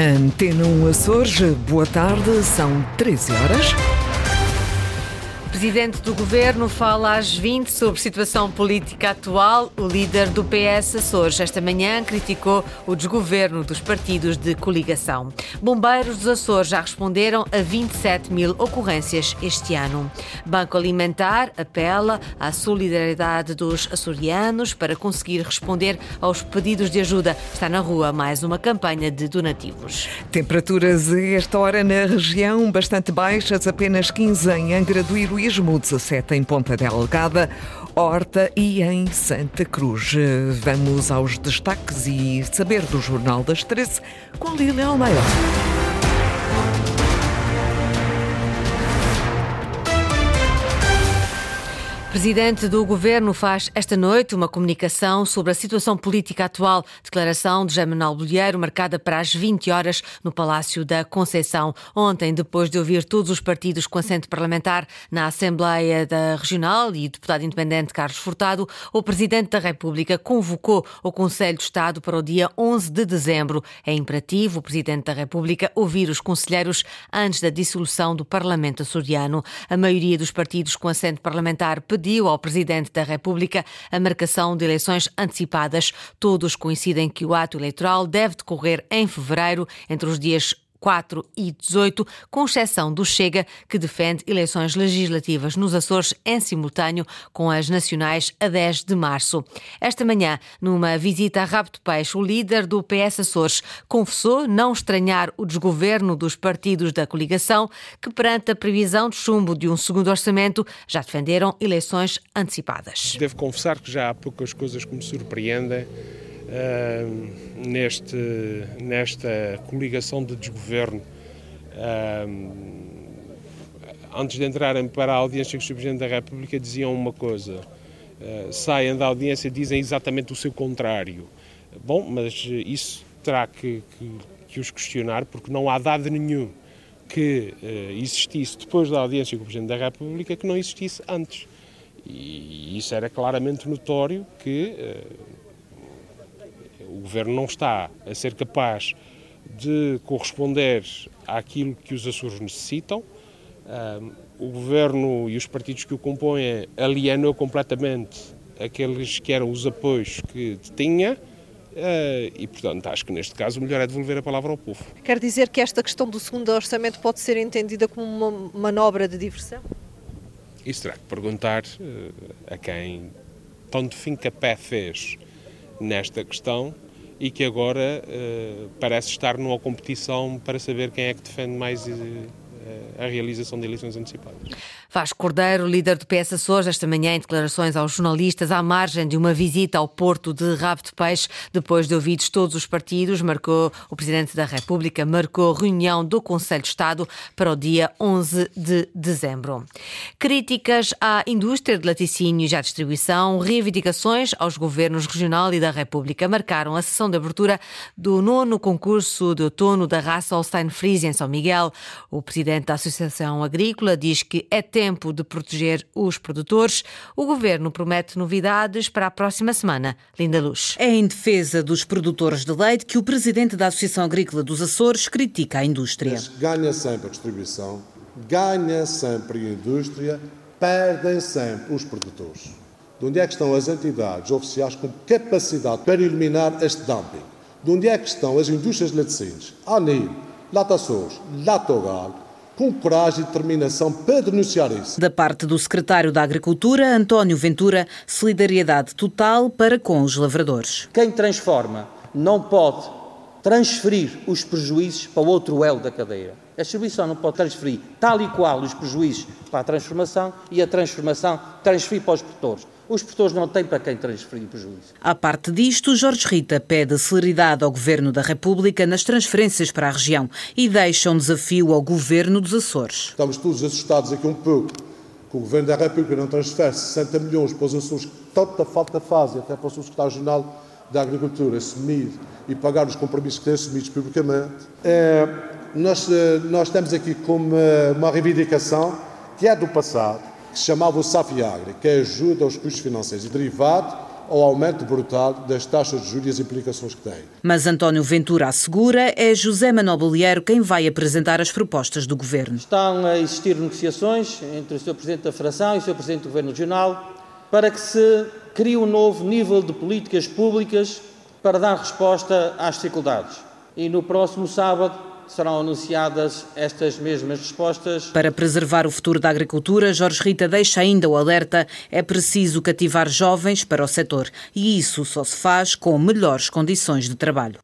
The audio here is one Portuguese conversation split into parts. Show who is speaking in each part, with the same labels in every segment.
Speaker 1: Antena 1 Açores, boa tarde, são 13 horas.
Speaker 2: Presidente do Governo fala às 20 sobre situação política atual. O líder do PS Açores esta manhã criticou o desgoverno dos partidos de coligação. Bombeiros dos Açores já responderam a 27 mil ocorrências este ano. Banco Alimentar apela à solidariedade dos açorianos para conseguir responder aos pedidos de ajuda. Está na rua mais uma campanha de donativos.
Speaker 1: Temperaturas a esta hora na região bastante baixas, apenas 15 em Angra do Heroísmo. Turismo, 17 em Ponta Delgada, Horta e em Santa Cruz. Vamos aos destaques e saber do Jornal das 13 com Lília Almeida.
Speaker 2: Presidente do Governo faz esta noite uma comunicação sobre a situação política atual. Declaração de Jamanal Bolheiro, marcada para as 20 horas no Palácio da Conceição. Ontem, depois de ouvir todos os partidos com assento parlamentar na Assembleia da Regional e o deputado independente Carlos Furtado, o Presidente da República convocou o Conselho de Estado para o dia 11 de dezembro. É imperativo o Presidente da República ouvir os conselheiros antes da dissolução do Parlamento açoriano. A maioria dos partidos com assento parlamentar pediu ao Presidente da República a marcação de eleições antecipadas. Todos coincidem que o ato eleitoral deve decorrer em fevereiro, entre os dias 4 e 18, com exceção do Chega, que defende eleições legislativas nos Açores em simultâneo com as nacionais a 10 de março. Esta manhã, numa visita a Rabo de Peixe, o líder do PS Açores confessou não estranhar o desgoverno dos partidos da coligação, que perante a previsão de chumbo de um segundo orçamento já defenderam eleições antecipadas.
Speaker 3: Devo confessar que já há poucas coisas que me surpreendem uh, neste, nesta coligação de desgoverno. Uh, antes de entrarem para a audiência com o. Presidente da República, diziam uma coisa: uh, saem da audiência dizem exatamente o seu contrário. Bom, mas isso terá que, que, que os questionar, porque não há dado nenhum que uh, existisse depois da audiência com o Presidente da República que não existisse antes. E isso era claramente notório que o Governo não está a ser capaz de corresponder àquilo que os Açores necessitam. o Governo e os partidos que o compõem alienou completamente aqueles que eram os apoios que tinha. Uh, e, portanto, acho que neste caso o melhor é devolver a palavra ao povo.
Speaker 4: Quer dizer que esta questão do segundo orçamento pode ser entendida como uma manobra de diversão?
Speaker 3: Isso terá que perguntar uh, a quem tanto finca pé fez nesta questão e que agora uh, parece estar numa competição para saber quem é que defende mais uh, a realização de eleições antecipadas.
Speaker 2: Vasco Cordeiro, líder do PS Açores, esta manhã em declarações aos jornalistas à margem de uma visita ao Porto de Rabo de Peixe, depois de ouvidos todos os partidos, marcou o Presidente da República, marcou reunião do Conselho de Estado para o dia 11 de dezembro. Críticas à indústria de laticínios e à distribuição, reivindicações aos governos regional e da República marcaram a sessão de abertura do nono concurso de outono da raça Holstein Friesian em São Miguel. O Presidente da Associação Agrícola diz que é tempo de proteger os produtores. O governo promete novidades para a próxima semana. Linda Luz.
Speaker 5: É em defesa dos produtores de leite que o presidente da Associação Agrícola dos Açores critica a indústria. Mas
Speaker 6: ganha sempre a distribuição, ganha sempre a indústria, perdem sempre os produtores. De onde é que estão as entidades oficiais com capacidade para eliminar este dumping? De onde é que estão as indústrias de laticínios? ANIL, Lataçores, Latogal, com coragem e determinação para denunciar isso.
Speaker 5: Da parte do secretário da Agricultura, António Ventura, solidariedade total para com os lavradores.
Speaker 7: Quem transforma não pode transferir os prejuízos para o outro elo da cadeia. A distribuição não pode transferir tal e qual os prejuízos para a transformação e a transformação transferir para os produtores. Os produtores não têm para quem transferir prejuízo.
Speaker 5: À parte disto, Jorge Rita pede celeridade ao Governo da República nas transferências para a região e deixa um desafio ao Governo dos Açores.
Speaker 6: Estamos todos assustados aqui um pouco que o Governo da República não transfere 60 milhões para os Açores, que tanta falta fazem, até para o Secretário-Geral da Agricultura assumir e pagar os compromissos que têm assumidos publicamente. É, nós, eh, nós temos aqui como uma reivindicação que é do passado, que se chamava o SAFIAGRE, que é ajuda aos custos financeiros e derivado, ao aumento brutal das taxas de juros e as implicações que tem.
Speaker 5: Mas António Ventura assegura é José Manuel Bolheiro quem vai apresentar as propostas do Governo.
Speaker 7: Estão a existir negociações entre o Sr. Presidente da Federação e o Sr. Presidente do Governo Regional para que se crie um novo nível de políticas públicas para dar resposta às dificuldades. E no próximo sábado serão anunciadas estas mesmas respostas.
Speaker 5: Para preservar o futuro da agricultura, Jorge Rita deixa ainda o alerta: é preciso cativar jovens para o setor e isso só se faz com melhores condições de trabalho.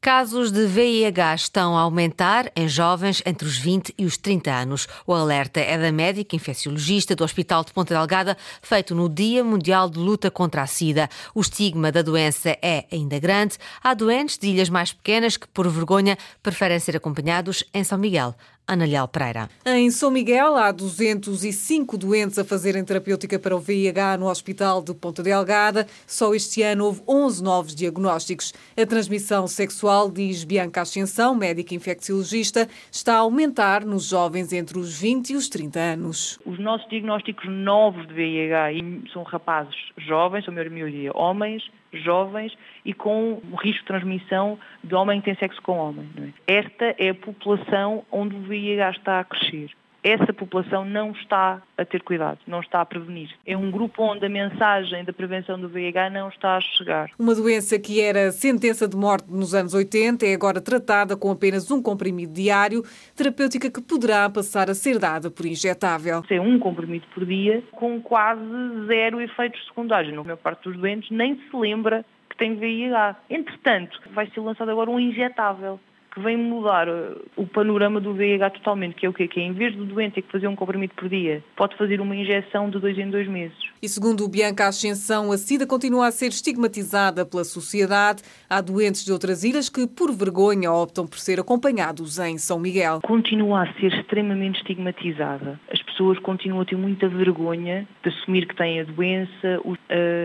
Speaker 2: Casos de VIH estão a aumentar em jovens entre os 20 e os 30 anos. O alerta é da médica infecciologista do Hospital de Ponta Delgada, feito no Dia Mundial de Luta contra a SIDA. O estigma da doença é ainda grande. Há doentes de ilhas mais pequenas que, por vergonha, preferem ser acompanhados em São Miguel. Ana Leal Pereira.
Speaker 8: Em São Miguel, há 205 doentes a fazerem terapêutica para o VIH no Hospital de Ponta Delgada. Só este ano houve 11 novos diagnósticos. A transmissão sexual, diz Bianca Ascensão, médica infecciologista, está a aumentar nos jovens entre os 20 e os 30 anos.
Speaker 9: Os nossos diagnósticos novos de VIH são rapazes jovens, são a maioria homens, jovens e com o risco de transmissão de homem que tem sexo com homem. É? Esta é a população onde o VIH está a crescer essa população não está a ter cuidado, não está a prevenir. É um grupo onde a mensagem da prevenção do VIH não está a chegar.
Speaker 8: Uma doença que era sentença de morte nos anos 80 é agora tratada com apenas um comprimido diário, terapêutica que poderá passar a ser dada por injetável.
Speaker 9: É um comprimido por dia com quase zero efeitos secundários. Na maior parte dos doentes nem se lembra que tem VIH. Entretanto, vai ser lançado agora um injetável que vem mudar uh, o panorama do VIH totalmente, que é o quê? Que é, em vez do doente ter que fazer um comprimido por dia, pode fazer uma injeção de dois em dois meses.
Speaker 8: E segundo o Bianca Ascensão, a SIDA continua a ser estigmatizada pela sociedade. Há doentes de outras ilhas que, por vergonha, optam por ser acompanhados em São Miguel.
Speaker 9: Continua a ser extremamente estigmatizada. As pessoas continuam a ter muita vergonha de assumir que têm a doença. Uh,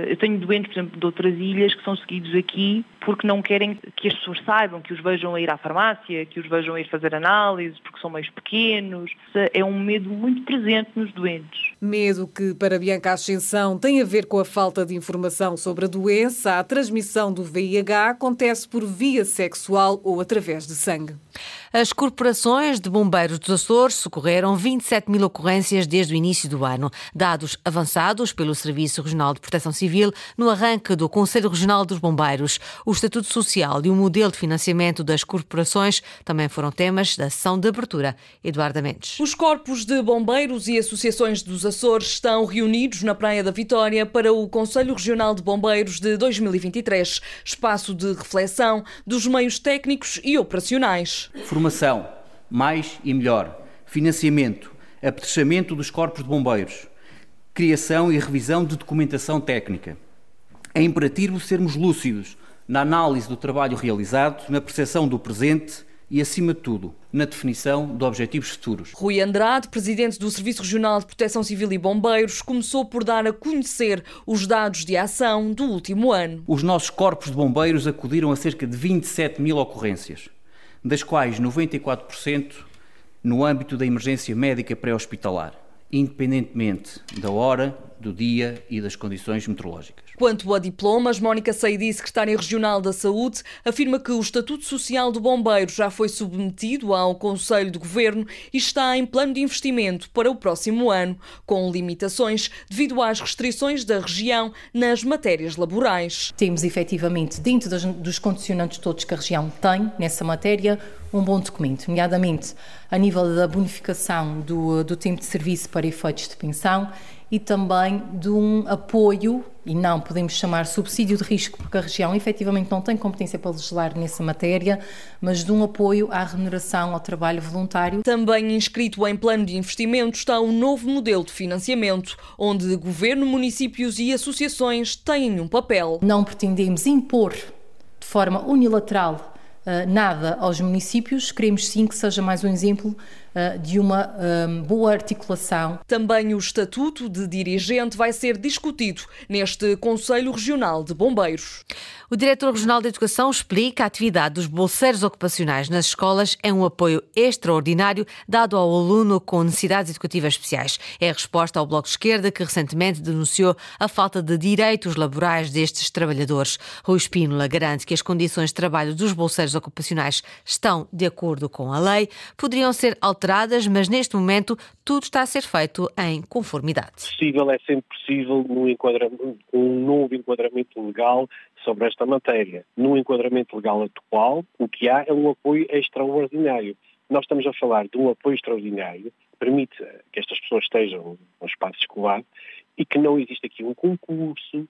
Speaker 9: eu tenho doentes, por exemplo, de outras ilhas que são seguidos aqui porque não querem que as pessoas saibam, que os vejam a ir à farmácia, que os vejam a ir fazer análises, porque são meios pequenos. É um medo muito presente nos doentes.
Speaker 8: Medo que, para Bianca Ascensão, tem a ver com a falta de informação sobre a doença. A transmissão do VIH acontece por via sexual ou através de sangue.
Speaker 2: As corporações de bombeiros dos Açores socorreram 27 mil ocorrências desde o início do ano. Dados avançados pelo Serviço Regional de Proteção Civil no arranque do Conselho Regional dos Bombeiros. O Estatuto Social e o modelo de financiamento das corporações também foram temas da sessão de abertura. Eduardo Mendes.
Speaker 10: Os corpos de bombeiros e associações dos Açores estão reunidos na Praia da Vitória para o Conselho Regional de Bombeiros de 2023, espaço de reflexão dos meios técnicos e operacionais.
Speaker 11: Formação, mais e melhor. Financiamento, apetrechamento dos corpos de bombeiros. Criação e revisão de documentação técnica. É imperativo sermos lúcidos na análise do trabalho realizado, na percepção do presente e, acima de tudo, na definição de objetivos futuros.
Speaker 10: Rui Andrade, presidente do Serviço Regional de Proteção Civil e Bombeiros, começou por dar a conhecer os dados de ação do último ano.
Speaker 11: Os nossos corpos de bombeiros acudiram a cerca de 27 mil ocorrências das quais 94% no âmbito da emergência médica pré-hospitalar, independentemente da hora, do dia e das condições meteorológicas.
Speaker 10: Quanto a diplomas, Mónica Seidi, secretária regional da Saúde, afirma que o Estatuto Social do Bombeiro já foi submetido ao Conselho de Governo e está em plano de investimento para o próximo ano, com limitações devido às restrições da região nas matérias laborais.
Speaker 12: Temos efetivamente, dentro dos condicionantes todos que a região tem nessa matéria, um bom documento, nomeadamente a nível da bonificação do, do tempo de serviço para efeitos de pensão e também de um apoio, e não podemos chamar subsídio de risco, porque a região efetivamente não tem competência para legislar nessa matéria, mas de um apoio à remuneração ao trabalho voluntário.
Speaker 10: Também inscrito em plano de investimento está um novo modelo de financiamento, onde governo, municípios e associações têm um papel.
Speaker 12: Não pretendemos impor de forma unilateral uh, nada aos municípios, queremos sim que seja mais um exemplo de uma um, boa articulação.
Speaker 10: Também o estatuto de dirigente vai ser discutido neste Conselho Regional de Bombeiros.
Speaker 2: O diretor regional de Educação explica a atividade dos bolseiros ocupacionais nas escolas é um apoio extraordinário dado ao aluno com necessidades educativas especiais. É a resposta ao Bloco de Esquerda que recentemente denunciou a falta de direitos laborais destes trabalhadores. Rui Espínola garante que as condições de trabalho dos bolseiros ocupacionais estão de acordo com a lei, poderiam ser alteradas, mas neste momento tudo está a ser feito em conformidade.
Speaker 13: Possível é sempre possível no enquadramento, um novo enquadramento legal sobre esta matéria. No enquadramento legal atual, o que há é um apoio extraordinário. Nós estamos a falar de um apoio extraordinário que permite que estas pessoas estejam no espaço escolar e que não existe aqui um concurso,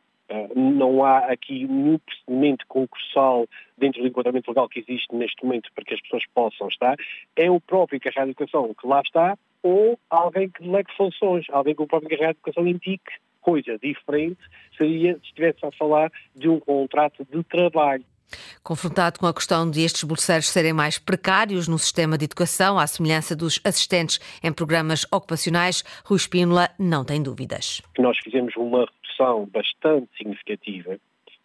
Speaker 13: não há aqui nenhum procedimento concursal dentro do enquadramento legal que existe neste momento para que as pessoas possam estar, é o próprio encarregado de educação que lá está ou alguém que delegue funções, alguém que o próprio encarregado de educação indique coisa diferente seria se estivesse a falar de um contrato de trabalho.
Speaker 2: Confrontado com a questão de estes bolseiros serem mais precários no sistema de educação, à semelhança dos assistentes em programas ocupacionais, Rui Espínola não tem dúvidas.
Speaker 13: Nós fizemos uma redução bastante significativa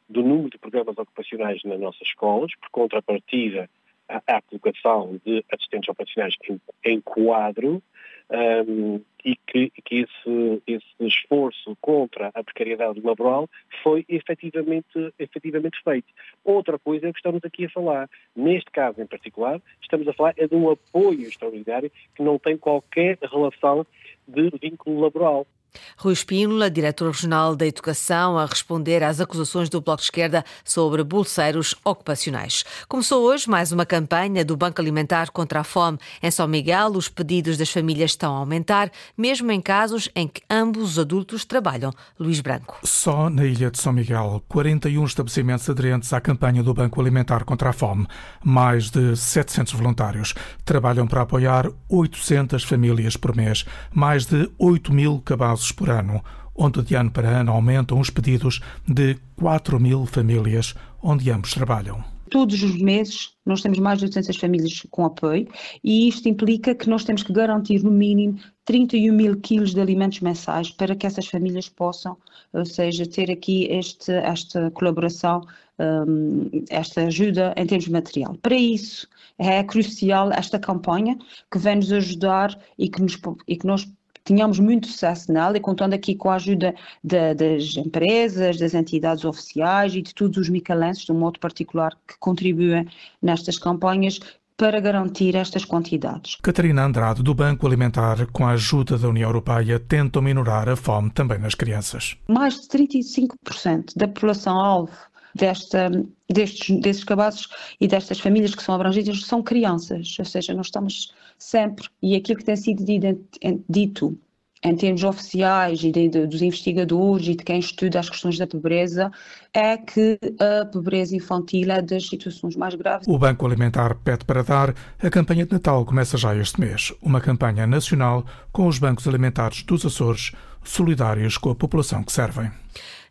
Speaker 13: do número de programas ocupacionais nas nossas escolas, por contrapartida à colocação de assistentes ocupacionais em, em quadro, um, e que, que esse, esse, esforço contra a precariedade laboral foi efetivamente, efetivamente feito. Outra coisa é que estamos aqui a falar. Neste caso em particular, estamos a falar é de um apoio extraordinário que não tem qualquer relação de vínculo laboral.
Speaker 2: Rui Espínola, diretor regional da Educação, a responder às acusações do Bloco de Esquerda sobre bolseiros ocupacionais. Começou hoje mais uma campanha do Banco Alimentar contra a Fome. Em São Miguel, os pedidos das famílias estão a aumentar, mesmo em casos em que ambos os adultos trabalham. Luís Branco.
Speaker 14: Só na ilha de São Miguel, 41 estabelecimentos aderentes à campanha do Banco Alimentar contra a Fome. Mais de 700 voluntários trabalham para apoiar 800 famílias por mês, mais de 8 mil cabazes casos por ano, onde de ano para ano aumentam os pedidos de 4 mil famílias onde ambos trabalham.
Speaker 15: Todos os meses nós temos mais de 800 famílias com apoio e isto implica que nós temos que garantir no mínimo 31 mil quilos de alimentos mensais para que essas famílias possam, ou seja, ter aqui este, esta colaboração, um, esta ajuda em termos de material. Para isso é crucial esta campanha que vem nos ajudar e que, nos, e que nós tínhamos muito sucesso nela e contando aqui com a ajuda de, das empresas, das entidades oficiais e de todos os micalenses, de um modo particular, que contribuem nestas campanhas para garantir estas quantidades.
Speaker 14: Catarina Andrade, do Banco Alimentar, com a ajuda da União Europeia, tentam minorar a fome também nas crianças.
Speaker 15: Mais de 35% da população-alvo desta, destes, destes cabazes e destas famílias que são abrangidas são crianças, ou seja, nós estamos sempre, e aquilo que tem sido dito em termos oficiais e de, de, dos investigadores e de quem estuda as questões da pobreza, é que a pobreza infantil é das situações mais graves.
Speaker 14: O Banco Alimentar pede para dar. A campanha de Natal começa já este mês. Uma campanha nacional com os bancos alimentares dos Açores, solidários com a população que servem.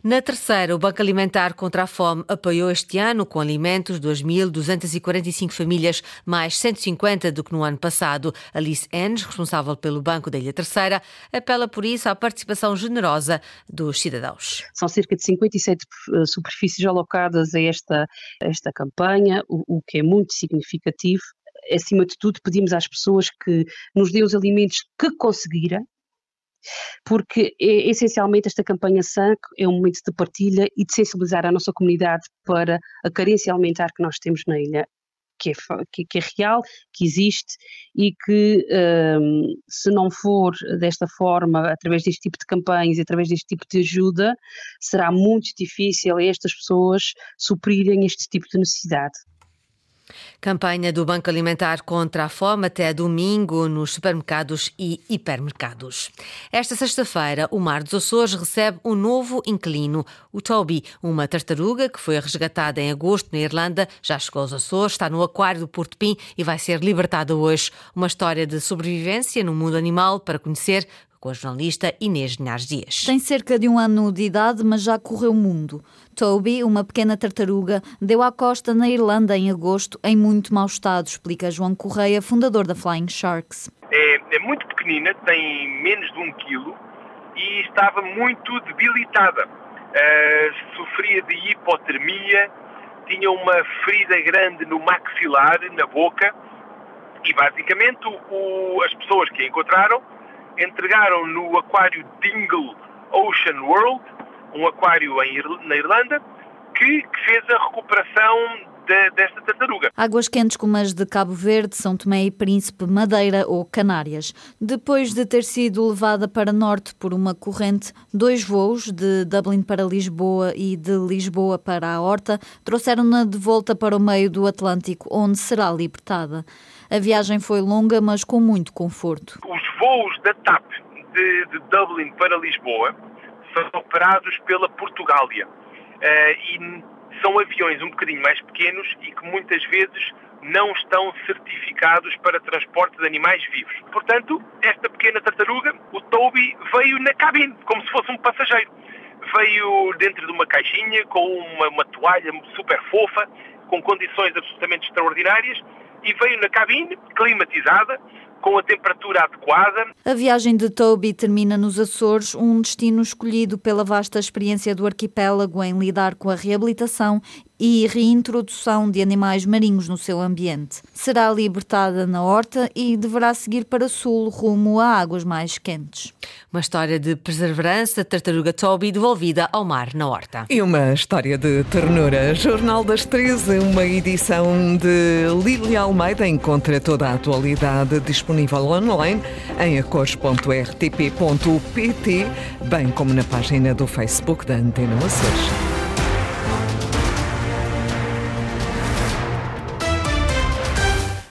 Speaker 2: Na terceira, o Banco Alimentar contra a Fome apoiou este ano com alimentos 2.245 famílias, mais 150 do que no ano passado. Alice Ennes, responsável pelo Banco da Ilha Terceira, apela por isso à participação generosa dos cidadãos.
Speaker 16: São cerca de 57 eh, superfícies alocadas a esta, esta campanha, o, o que é muito significativo acima de tudo, pedimos às pessoas que nos dêem os alimentos que conseguirem, porque é, essencialmente esta campanha SANC é um momento de partilha e de sensibilizar a nossa comunidade para a carência alimentar que nós temos na ilha. Que é, que, que é real, que existe e que um, se não for desta forma, através deste tipo de campanhas e através deste tipo de ajuda, será muito difícil estas pessoas suprirem este tipo de necessidade.
Speaker 2: Campanha do Banco Alimentar contra a Fome até domingo nos supermercados e hipermercados. Esta sexta-feira, o Mar dos Açores recebe um novo inquilino, o Toby, uma tartaruga que foi resgatada em agosto na Irlanda, já chegou aos Açores, está no aquário do Porto Pim e vai ser libertada hoje. Uma história de sobrevivência no mundo animal para conhecer com a jornalista Inês Linhares Dias.
Speaker 17: Tem cerca de um ano de idade, mas já correu o mundo. Toby, uma pequena tartaruga, deu à costa na Irlanda em agosto em muito mau estado, explica João Correia, fundador da Flying Sharks.
Speaker 18: É é muito pequenina, tem menos de um quilo e estava muito debilitada. Uh, sofria de hipotermia, tinha uma ferida grande no maxilar, na boca, e basicamente o, as pessoas que a encontraram entregaram no aquário Dingle Ocean World, um aquário em, na Irlanda, que, que fez a recuperação de, desta tartaruga.
Speaker 17: Águas quentes como as de Cabo Verde, São Tomé e Príncipe, Madeira ou Canárias. Depois de ter sido levada para norte por uma corrente, dois voos de Dublin para Lisboa e de Lisboa para a Horta trouxeram-na de volta para o meio do Atlântico, onde será libertada. A viagem foi longa, mas com muito conforto.
Speaker 18: Os voos da TAP de, de Dublin para Lisboa são operados pela Portugália. Uh, e são aviões um bocadinho mais pequenos e que muitas vezes não estão certificados para transporte de animais vivos. Portanto, esta pequena tartaruga, o Toby, veio na cabine, como se fosse um passageiro. Veio dentro de uma caixinha com uma, uma toalha super fofa, com condições absolutamente extraordinárias, e veio na cabine, climatizada, com a temperatura adequada.
Speaker 17: A viagem de Toby termina nos Açores, um destino escolhido pela vasta experiência do arquipélago em lidar com a reabilitação e reintrodução de animais marinhos no seu ambiente. Será libertada na horta e deverá seguir para sul, rumo a águas mais quentes.
Speaker 2: Uma história de perseverança, tartaruga Toby devolvida ao mar na horta.
Speaker 1: E uma história de ternura. Jornal das 13, uma edição de Lília Almeida. Encontra toda a atualidade disponível online em acores.rtp.pt, bem como na página do Facebook da Antena Açores.